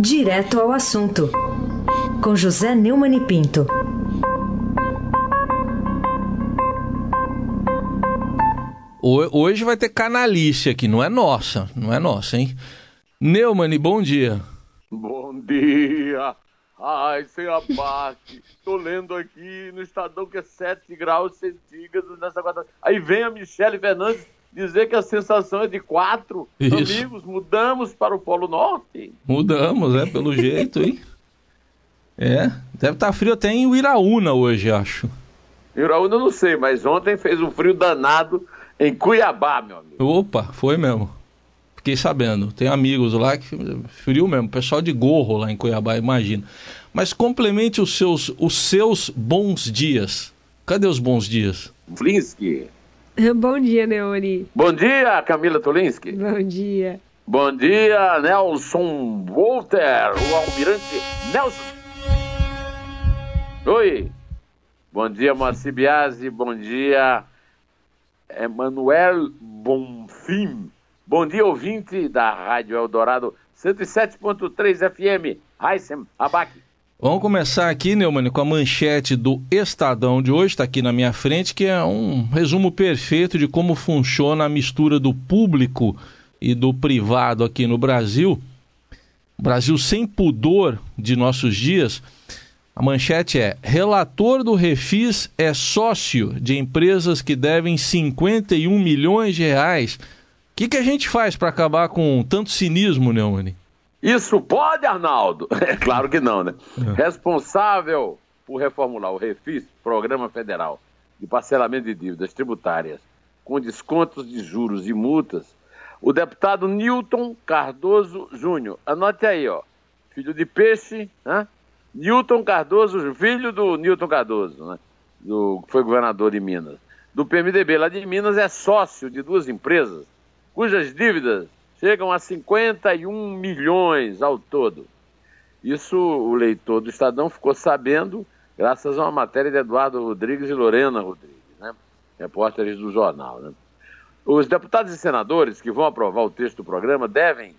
Direto ao assunto, com José Neumann e Pinto. Hoje vai ter canalice aqui, não é nossa, não é nossa, hein? Neumann, bom dia. Bom dia. Ai, sem abate. Tô lendo aqui no Estadão que é 7 graus centígrados nessa quarta. Aí vem a Michele Fernandes dizer que a sensação é de 4. Amigos, mudamos para o Polo Norte. Mudamos, é, pelo jeito, hein? É, deve estar tá frio até em Uiraúna hoje, acho. Uiraúna eu não sei, mas ontem fez um frio danado em Cuiabá, meu amigo. Opa, foi mesmo. Fiquei sabendo. Tem amigos lá que frio mesmo. Pessoal de gorro lá em Cuiabá, imagina. Mas complemente os seus, os seus bons dias. Cadê os bons dias? Flinsky. Bom dia, Neori. Bom dia, Camila Tolinski. Bom dia. Bom dia, Nelson Walter, o almirante Nelson. Oi. Bom dia, Moacir Biasi. Bom dia, Emanuel Bonfim. Bom dia, ouvinte da Rádio Eldorado 107.3 FM. Heissem Abac. Vamos começar aqui, Neumann, com a manchete do Estadão de hoje, está aqui na minha frente, que é um resumo perfeito de como funciona a mistura do público e do privado aqui no Brasil. Brasil sem pudor de nossos dias. A manchete é: relator do Refis é sócio de empresas que devem 51 milhões de reais. O que, que a gente faz para acabar com tanto cinismo, Neumann? Isso pode, Arnaldo? É claro que não, né? É. Responsável por reformular o Refis, Programa Federal de Parcelamento de Dívidas Tributárias, com descontos de juros e multas, o deputado Newton Cardoso Júnior. Anote aí, ó. Filho de peixe, né? Newton Cardoso, filho do Newton Cardoso, né? Do, que foi governador de Minas. Do PMDB lá de Minas, é sócio de duas empresas cujas dívidas chegam a 51 milhões ao todo. Isso o leitor do Estadão ficou sabendo graças a uma matéria de Eduardo Rodrigues e Lorena Rodrigues, né? repórteres do jornal. Né? Os deputados e senadores que vão aprovar o texto do programa devem,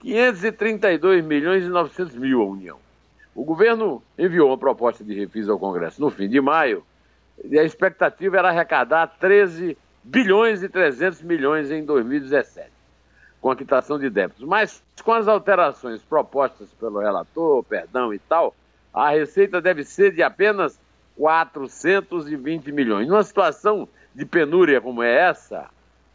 532 milhões e 900 mil à União. O governo enviou uma proposta de refis ao Congresso no fim de maio e a expectativa era arrecadar 13 bilhões e 300 milhões em 2017, com a quitação de débitos. Mas com as alterações propostas pelo relator, perdão e tal, a receita deve ser de apenas 420 milhões. Numa situação de penúria como é essa,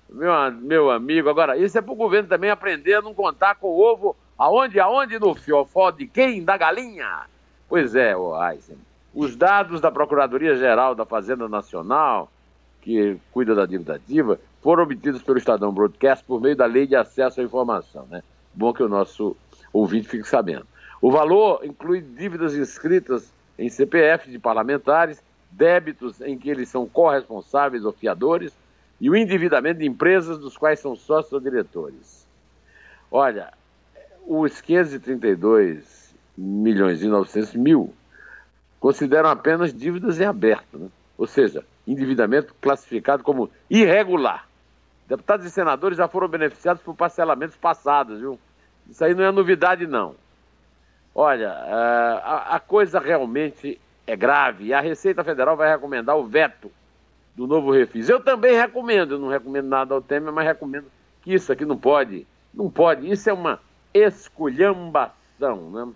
meu, meu amigo, agora, isso é para o governo também aprender a não contar com o ovo Aonde? Aonde? No fiofó de quem? Da galinha? Pois é, o Eisen. Os dados da Procuradoria-Geral da Fazenda Nacional, que cuida da dívida ativa, foram obtidos pelo Estadão Broadcast por meio da Lei de Acesso à Informação. Né? Bom que o nosso ouvinte fique sabendo. O valor inclui dívidas inscritas em CPF de parlamentares, débitos em que eles são corresponsáveis ou fiadores e o endividamento de empresas dos quais são sócios ou diretores. Olha, os 532 milhões e 900 mil consideram apenas dívidas em aberto, né? ou seja, endividamento classificado como irregular. Deputados e senadores já foram beneficiados por parcelamentos passados, viu? Isso aí não é novidade, não. Olha, é, a coisa realmente é grave e a Receita Federal vai recomendar o veto do novo refis. Eu também recomendo, não recomendo nada ao Temer, mas recomendo que isso aqui não pode, não pode. Isso é uma esculhambação. Né?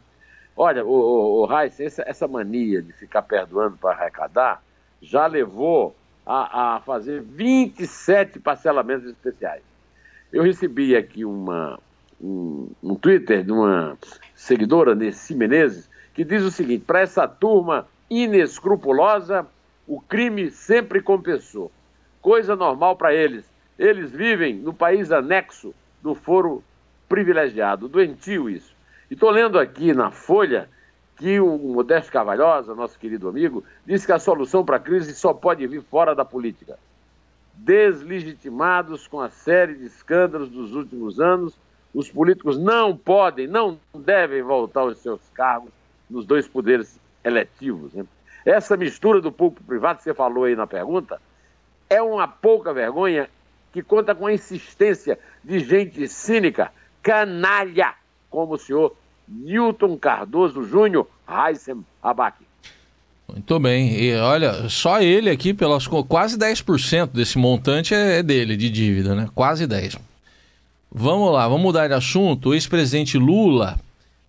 Olha, o, o, essa, mania de ficar perdoando para arrecadar já levou a, a, fazer 27 parcelamentos especiais. Eu recebi aqui uma, um, um Twitter de uma seguidora, Nessi Menezes, que diz o seguinte: para essa turma inescrupulosa, o crime sempre compensou. Coisa normal para eles. Eles vivem no país anexo do foro privilegiado, doentio isso. E estou lendo aqui na Folha que o Modesto Carvalhosa, nosso querido amigo, disse que a solução para a crise só pode vir fora da política. Deslegitimados com a série de escândalos dos últimos anos, os políticos não podem, não devem voltar aos seus cargos nos dois poderes eletivos. Né? Essa mistura do público privado que você falou aí na pergunta é uma pouca vergonha que conta com a insistência de gente cínica canalha como o senhor Newton Cardoso Júnior, Heissem Abac. Muito bem. E olha, só ele aqui, pelas quase 10% desse montante é, é dele, de dívida, né? Quase 10%. Vamos lá, vamos mudar de assunto. O ex-presidente Lula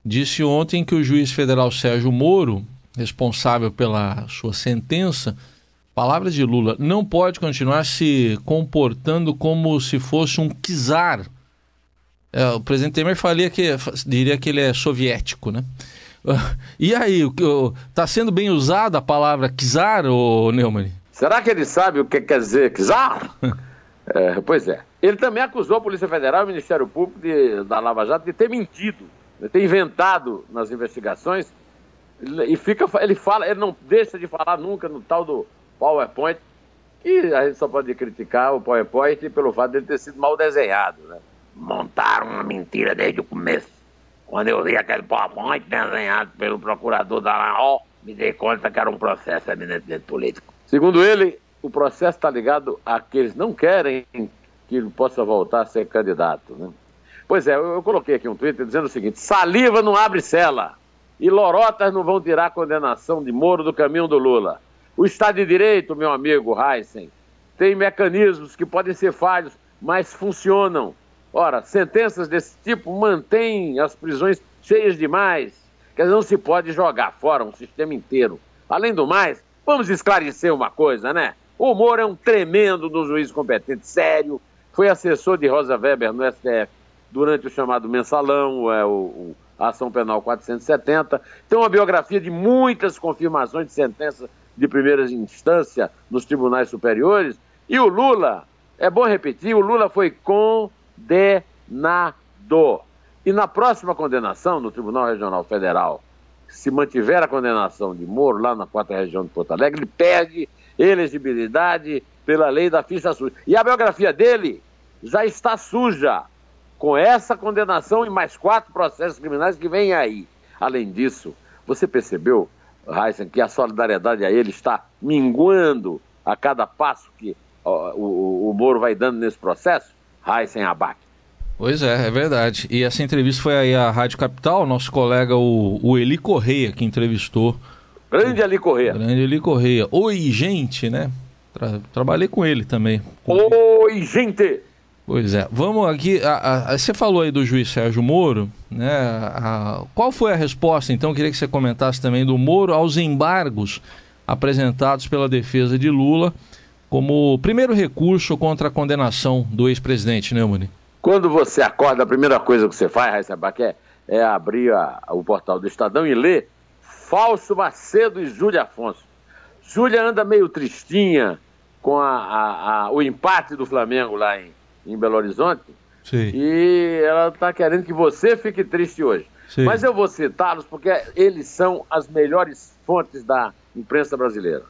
disse ontem que o juiz federal Sérgio Moro, responsável pela sua sentença, palavras de Lula, não pode continuar se comportando como se fosse um czar. É, o presidente Temer falia que, diria que ele é soviético, né? E aí, está sendo bem usada a palavra czar, ou Neumann? Será que ele sabe o que quer dizer czar? é, pois é. Ele também acusou a Polícia Federal e o Ministério Público de, da Lava Jato de ter mentido, de ter inventado nas investigações. E fica, ele fala, ele não deixa de falar nunca no tal do PowerPoint, e a gente só pode criticar o PowerPoint pelo fato dele ter sido mal desenhado. Né? Montaram uma mentira desde o começo. Quando eu vi aquele PowerPoint desenhado pelo procurador da LAO, me dei conta que era um processo eminentemente político. Segundo ele, o processo está ligado a que eles não querem que ele possa voltar a ser candidato. Né? Pois é, eu, eu coloquei aqui um Twitter dizendo o seguinte: saliva não abre cela e lorotas não vão tirar a condenação de Moro do caminho do Lula. O Estado de Direito, meu amigo Heisen, tem mecanismos que podem ser falhos, mas funcionam. Ora, sentenças desse tipo mantêm as prisões cheias demais. Quer dizer, não se pode jogar fora um sistema inteiro. Além do mais, vamos esclarecer uma coisa, né? O Moro é um tremendo do juiz competente, sério. Foi assessor de Rosa Weber no STF durante o chamado mensalão, é, o, o, a ação penal 470. Tem uma biografia de muitas confirmações de sentenças de primeira instância nos tribunais superiores. E o Lula, é bom repetir, o Lula foi condenado. E na próxima condenação, no Tribunal Regional Federal, se mantiver a condenação de Moro lá na quarta região de Porto Alegre, ele perde elegibilidade pela lei da ficha suja. E a biografia dele já está suja com essa condenação e mais quatro processos criminais que vêm aí. Além disso, você percebeu Heisen, que a solidariedade a ele está minguando a cada passo que ó, o, o, Moro vai dando nesse processo? Heisen abaque. Pois é, é verdade. E essa entrevista foi aí à Rádio Capital, nosso colega, o, o Eli Correia, que entrevistou. Grande Eli Correia. Grande Eli Correia. Oi, gente, né? Tra trabalhei com ele também. Oi, gente! Pois é. Vamos aqui. A, a, você falou aí do juiz Sérgio Moro, né? A, qual foi a resposta, então? Queria que você comentasse também do Moro aos embargos apresentados pela defesa de Lula como primeiro recurso contra a condenação do ex-presidente, né, Muni? Quando você acorda, a primeira coisa que você faz, Raíssa Baqué, é abrir a, o portal do Estadão e ler Falso Macedo e Júlia Afonso. Júlia anda meio tristinha com a, o empate do Flamengo lá em, em Belo Horizonte. Sim. E ela está querendo que você fique triste hoje. Sim. Mas eu vou citá-los porque eles são as melhores fontes da imprensa brasileira.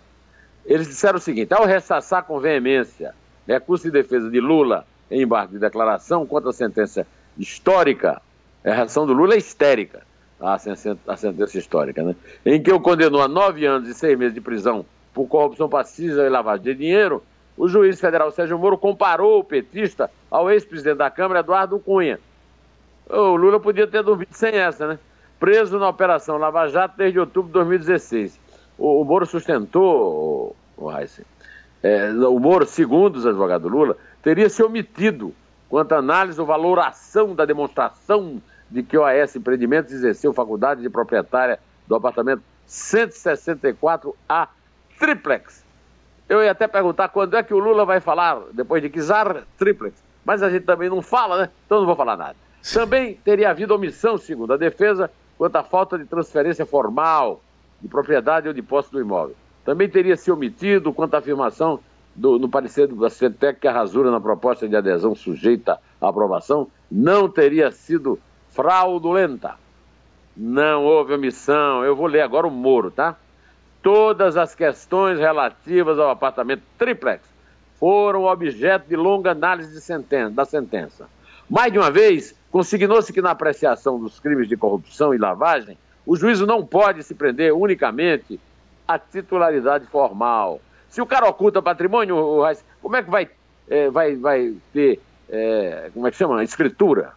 Eles disseram o seguinte: ao ressaçar com veemência recurso de defesa de Lula em embargo de declaração contra a sentença histórica, a reação do Lula é histérica, a sentença, histórica, né? em que o condenou a nove anos e seis meses de prisão por corrupção passiva e lavagem de dinheiro, o juiz federal Sérgio Moro comparou o petista ao ex-presidente da Câmara, Eduardo Cunha. O Lula podia ter dormido sem essa, né? Preso na Operação Lava Jato desde outubro de 2016. O, o Moro sustentou, o, Heisen, é, o Moro, segundo os advogados do Lula, teria se omitido quanto à análise ou valoração da demonstração de que o AS Empreendimentos exerceu faculdade de proprietária do apartamento 164A Triplex eu ia até perguntar quando é que o Lula vai falar, depois de Kizar, triplex. Mas a gente também não fala, né? Então não vou falar nada. Também teria havido omissão, segundo a defesa, quanto à falta de transferência formal de propriedade ou de posse do imóvel. Também teria se omitido quanto à afirmação do, no parecer da CETEC que a rasura na proposta de adesão sujeita à aprovação não teria sido fraudulenta. Não houve omissão. Eu vou ler agora o Moro, tá? Todas as questões relativas ao apartamento triplex foram objeto de longa análise de da sentença. Mais de uma vez, consignou-se que na apreciação dos crimes de corrupção e lavagem, o juízo não pode se prender unicamente à titularidade formal. Se o cara oculta patrimônio, como é que vai, é, vai, vai ter, é, como é que chama, escritura?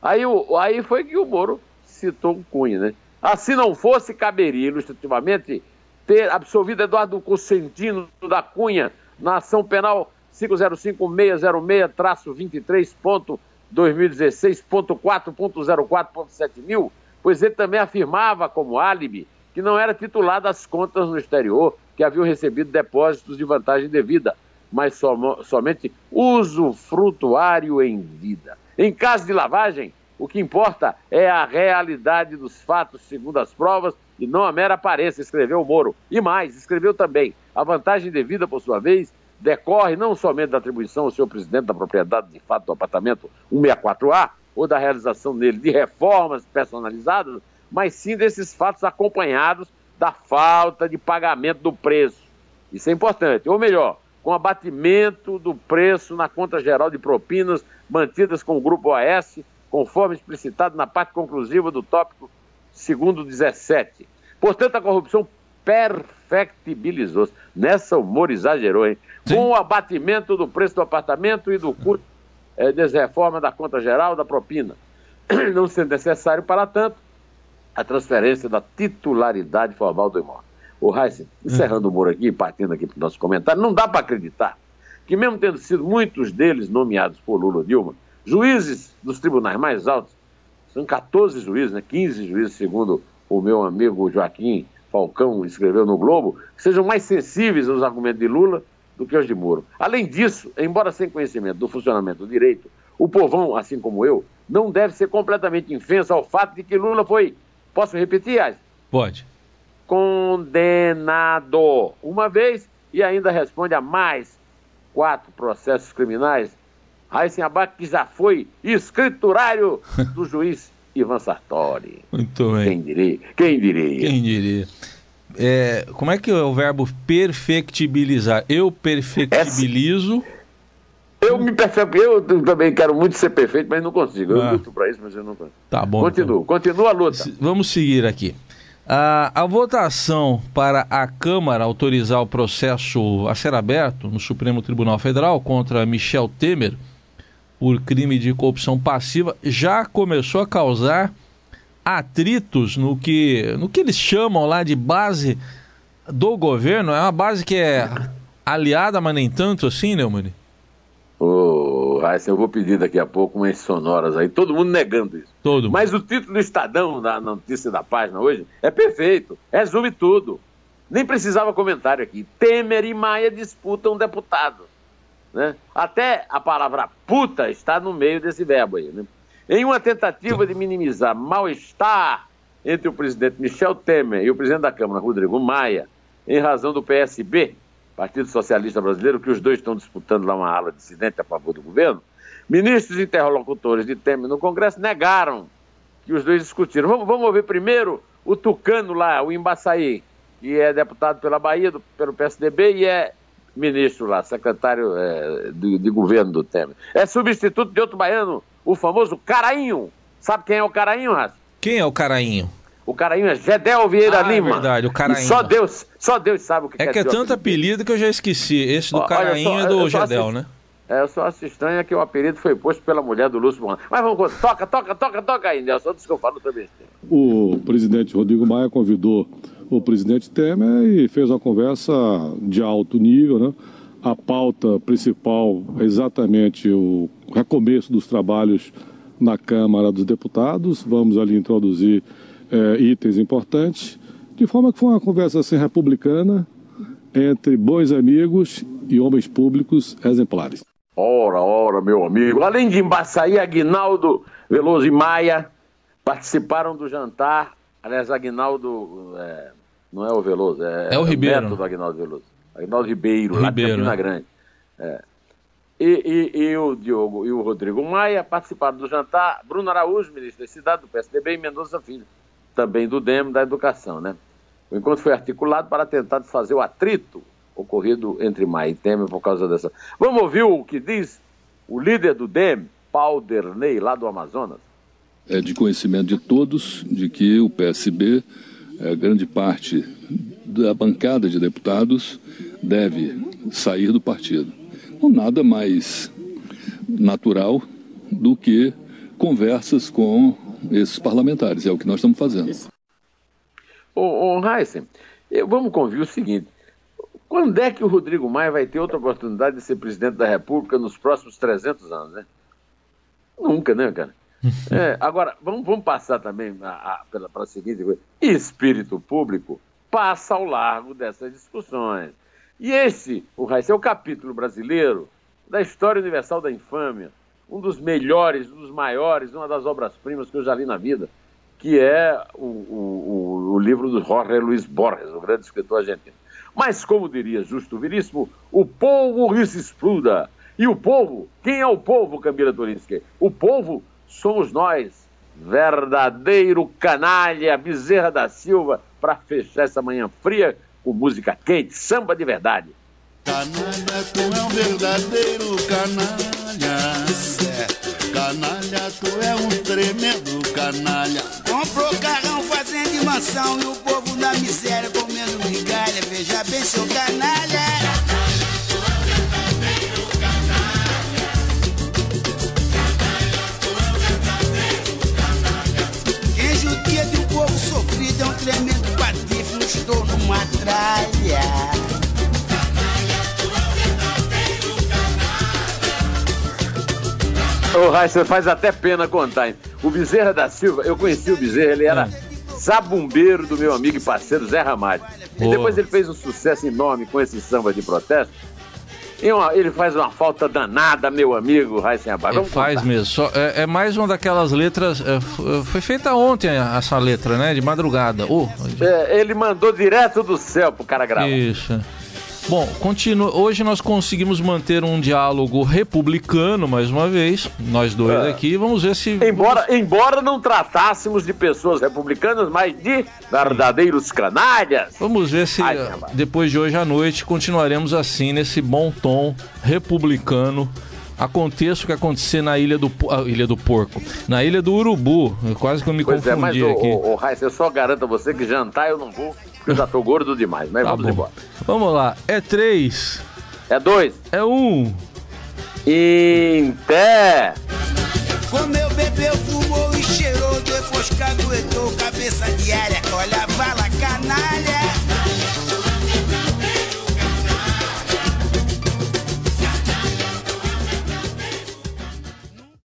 Aí, aí foi que o Moro citou o Cunha, né? Assim não fosse, caberia ilustrativamente ter absolvido Eduardo Cosentino da Cunha na ação penal 505-606-23.2016.4.04.7 mil, pois ele também afirmava como álibi que não era titular das contas no exterior que haviam recebido depósitos de vantagem devida, mas som somente usufrutuário em vida. Em caso de lavagem, o que importa é a realidade dos fatos, segundo as provas, e não a mera aparência, escreveu Moro. E mais, escreveu também: a vantagem devida, por sua vez, decorre não somente da atribuição ao senhor presidente da propriedade de fato do apartamento 164A, ou da realização nele de reformas personalizadas, mas sim desses fatos acompanhados da falta de pagamento do preço. Isso é importante. Ou melhor, com abatimento do preço na conta geral de propinas mantidas com o Grupo OAS, conforme explicitado na parte conclusiva do tópico segundo 17. Portanto, a corrupção perfectibilizou-se. Nessa humor exagerou, hein? Sim. Com o abatimento do preço do apartamento e do custo é, desreforma da conta geral da propina. Não sendo necessário, para tanto, a transferência da titularidade formal do imóvel. O Heisen, encerrando o muro aqui, partindo aqui para o nosso comentário, não dá para acreditar que, mesmo tendo sido muitos deles nomeados por Lula Dilma, juízes dos tribunais mais altos, são 14 juízes, né, 15 juízes, segundo o meu amigo Joaquim Falcão escreveu no Globo, sejam mais sensíveis aos argumentos de Lula do que aos de Moro. Além disso, embora sem conhecimento do funcionamento do direito, o povão, assim como eu, não deve ser completamente infenso ao fato de que Lula foi, posso repetir, Ais? Pode. Condenado uma vez e ainda responde a mais quatro processos criminais. Raíssen Abac, que já foi escriturário do juiz Ivan Sartori. Muito bem. Quem diria? Quem diria? Quem diria? É, como é que é o verbo perfectibilizar? Eu perfectibilizo. Eu me perfeito, eu também quero muito ser perfeito, mas não consigo. Eu ah. luto para isso, mas eu não consigo. Tá bom. Continua, então. continua a luta. Vamos seguir aqui. A, a, votação para a Câmara autorizar o processo a ser aberto no Supremo Tribunal Federal contra Michel Temer por crime de corrupção passiva já começou a causar atritos no que, no que eles chamam lá de base do governo. É uma base que é aliada, mas nem tanto assim, Neumann? Ô, oh, Raíssa, eu vou pedir daqui a pouco umas sonoras aí, todo mundo negando isso. Todo Mas o título do Estadão, da notícia da página hoje, é perfeito, resume tudo. Nem precisava comentário aqui. Temer e Maia disputam deputado. Né? Até a palavra puta está no meio desse verbo aí. Né? Em uma tentativa de minimizar mal-estar entre o presidente Michel Temer e o presidente da Câmara, Rodrigo Maia, em razão do PSB, Partido Socialista Brasileiro, que os dois estão disputando lá uma ala dissidente a favor do governo, ministros interlocutores de Temer no Congresso negaram que os dois discutiram. Vamos, vamos ouvir primeiro o Tucano lá, o Embaçaí, que é deputado pela Bahia, do, pelo PSDB e é ministro lá, secretário é, de, de, governo do Temer. É substituto de outro baiano, o famoso Carainho. Sabe quem é o Carainho, Raça? Quem é o Carainho? O Carainho é Gedel Vieira ah, Lima. É verdade, o Carainho. E só Deus, só Deus sabe o que é. É que é tanto apelido que eu já esqueci. Esse do Carainho é do Gedel, né? É, eu só acho estranho que o apelido foi posto pela mulher do Lúcio Bonano. Mas vamos, toca, toca, toca, toca aí, Nelson, antes que eu falo também. O presidente Rodrigo Maia convidou o presidente Temer e fez uma conversa de alto nível, né? A pauta principal é exatamente o recomeço dos trabalhos na Câmara dos Deputados. Vamos ali introduzir é, itens importantes, de forma que foi uma conversa assim republicana entre bons amigos e homens públicos exemplares. Ora, ora, meu amigo. Além de Embaçaí, Aguinaldo Veloso e Maia participaram do jantar. Aliás, Aguinaldo é, não é o Veloso, é, é o, é Ribeiro. o do Aguinaldo Veloso. Aguinaldo Ribeiro, Ribeiro lá de Campina né? Grande. É. E, e, e, o Diogo e o Rodrigo Maia participaram do jantar. Bruno Araújo, ministro da Cidade, do PSDB, e Mendonça Filho, também do DEM, da Educação, né? O encontro foi articulado para tentar desfazer o atrito ocorrido entre Maia e Temer por causa dessa. Vamos ouvir o que diz o líder do DEM, Paul Derney, lá do Amazonas. É de conhecimento de todos de que o PSB, é, grande parte da bancada de deputados, deve sair do partido. Não nada mais natural do que conversas com esses parlamentares. É o que nós estamos fazendo. Ô, ô Heisen, vamos convir o seguinte. Quando é que o Rodrigo Maia vai ter outra oportunidade de ser presidente da República nos próximos 300 anos, né? Nunca, né, cara? É, agora, vamos, vamos passar também para a seguinte coisa. Espírito público passa ao largo dessas discussões. E esse, o Raíssa, é o capítulo brasileiro da história universal da infâmia, um dos melhores, um dos maiores, uma das obras-primas que eu já li na vida, que é o, o, o, livro do Jorge Luiz Borges, o grande escritor argentino. Mas, como diria Justo Veríssimo, o povo se exploda. E o povo, quem é o povo, Camila Turinski? O povo somos nós, verdadeiro canalha, Bezerra da Silva, para fechar essa manhã fria com música quente, samba de verdade. Canalha, tu é um verdadeiro canalha. Tu é um tremendo canalha. Comprou carrão, fazendo mansão e o povo na miséria comendo migalha. Veja bem, seu canalha. Ô, oh, você faz até pena contar, hein? O Bezerra da Silva, eu conheci o Bezerra, ele era zabumbeiro do meu amigo e parceiro Zé Ramalho. E depois ele fez um sucesso enorme com esse samba de protesto ele faz uma falta danada, meu amigo Raíssen Abar. Ele faz contar. mesmo. Só, é, é, mais uma daquelas letras. É, foi feita ontem essa letra, né? De madrugada. Oh, é, ele mandou direto do céu pro cara gravar. Isso. Bom, continua. Hoje nós conseguimos manter um diálogo republicano, mais uma vez, nós dois é. aqui. Vamos ver se. Embora, embora não tratássemos de pessoas republicanas, mas de verdadeiros canalhas. Vamos ver se Ai, depois de hoje à noite continuaremos assim, nesse bom tom republicano aconteça o que acontecer na ilha do, ah, ilha do Porco, na ilha do Urubu. Quase que eu me pois confundi é, mas, aqui. Ô, ô, eu só garanto a você que jantar eu não vou, porque eu já tô gordo demais. Mas tá vamos bom. embora. Vamos lá. É três. É dois. É um. Em pé. Com meu bebê eu